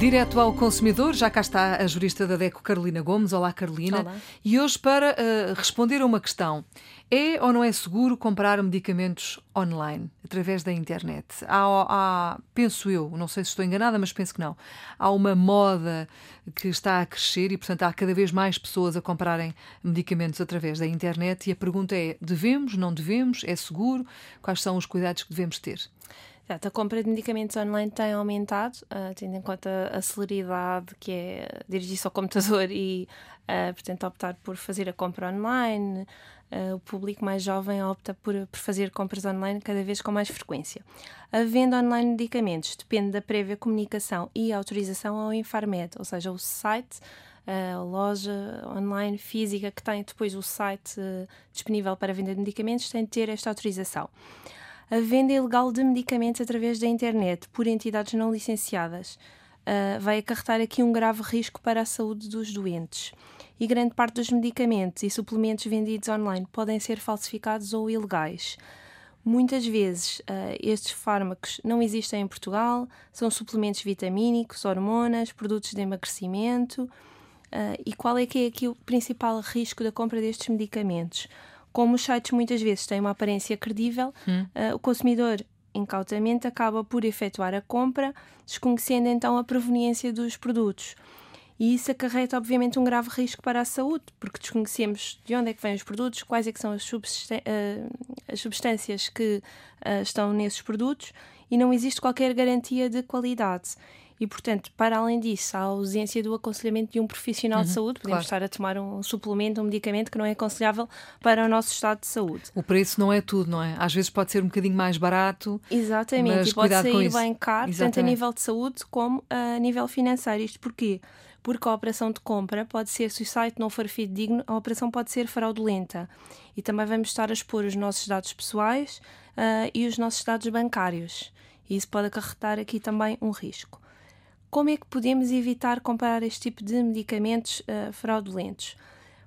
Direto ao consumidor, já cá está a jurista da DECO, Carolina Gomes. Olá, Carolina. Olá. E hoje, para uh, responder a uma questão: é ou não é seguro comprar medicamentos online, através da internet? Há, há, penso eu, não sei se estou enganada, mas penso que não. Há uma moda que está a crescer e, portanto, há cada vez mais pessoas a comprarem medicamentos através da internet. E a pergunta é: devemos, não devemos? É seguro? Quais são os cuidados que devemos ter? A compra de medicamentos online tem aumentado, uh, tendo em conta a celeridade que é dirigir-se ao computador e, uh, portanto, optar por fazer a compra online. Uh, o público mais jovem opta por, por fazer compras online cada vez com mais frequência. A venda online de medicamentos depende da prévia comunicação e autorização ao Infarmed, ou seja, o site a loja online física que tem depois o site disponível para venda de medicamentos tem de ter esta autorização a venda ilegal de medicamentos através da internet por entidades não licenciadas uh, vai acarretar aqui um grave risco para a saúde dos doentes. E grande parte dos medicamentos e suplementos vendidos online podem ser falsificados ou ilegais. Muitas vezes uh, estes fármacos não existem em Portugal, são suplementos vitamínicos, hormonas, produtos de emagrecimento. Uh, e qual é que é aqui o principal risco da compra destes medicamentos? Como os sites muitas vezes têm uma aparência credível, hum. uh, o consumidor incautamente acaba por efetuar a compra, desconhecendo então a proveniência dos produtos. E isso acarreta, obviamente, um grave risco para a saúde, porque desconhecemos de onde é que vêm os produtos, quais é que são as, as substâncias que uh, estão nesses produtos e não existe qualquer garantia de qualidade. E, portanto, para além disso, a ausência do aconselhamento de um profissional uhum, de saúde, podemos claro. estar a tomar um suplemento, um medicamento que não é aconselhável para o nosso estado de saúde. O preço não é tudo, não é? Às vezes pode ser um bocadinho mais barato. Exatamente, mas e pode sair bem caro, Exatamente. tanto a nível de saúde como a nível financeiro. Isto porquê? Porque a operação de compra pode ser, se o site não for fidedigno, a operação pode ser fraudulenta. E também vamos estar a expor os nossos dados pessoais uh, e os nossos dados bancários. E isso pode acarretar aqui também um risco. Como é que podemos evitar comprar este tipo de medicamentos uh, fraudulentos?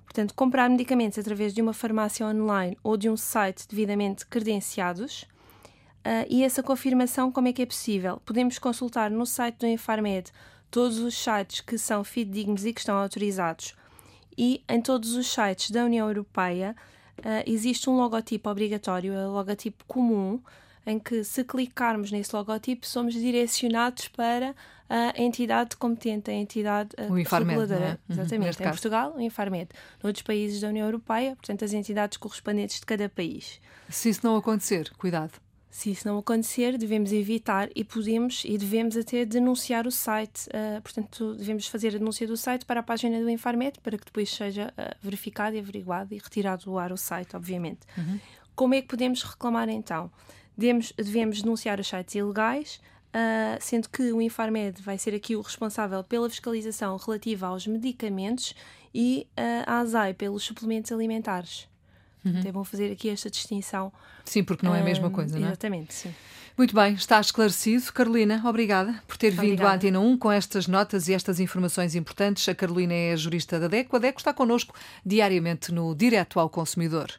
Portanto, comprar medicamentos através de uma farmácia online ou de um site devidamente credenciados. Uh, e essa confirmação, como é que é possível? Podemos consultar no site do Infarmed todos os sites que são fidedignos e que estão autorizados. E em todos os sites da União Europeia uh, existe um logotipo obrigatório, é o logotipo comum, em que, se clicarmos nesse logotipo, somos direcionados para a entidade competente, a entidade o Infarmed, reguladora. É? Uhum, Exatamente. Em Portugal, o Infarmed. Noutros países da União Europeia, portanto, as entidades correspondentes de cada país. Se isso não acontecer, cuidado. Se isso não acontecer, devemos evitar e podemos e devemos até denunciar o site. Uh, portanto, devemos fazer a denúncia do site para a página do Infarmed para que depois seja uh, verificado e averiguado e retirado do ar o site, obviamente. Uhum. Como é que podemos reclamar então? Devemos, devemos denunciar os sites ilegais, uh, sendo que o Infarmed vai ser aqui o responsável pela fiscalização relativa aos medicamentos e uh, a ASAI pelos suplementos alimentares. Uhum. Então é bom fazer aqui esta distinção. Sim, porque não é a mesma coisa, não é? Exatamente, sim. Muito bem, está esclarecido. Carolina, obrigada por ter obrigada. vindo à Antena 1 com estas notas e estas informações importantes. A Carolina é a jurista da DECO. A DECO está connosco diariamente no Direto ao Consumidor.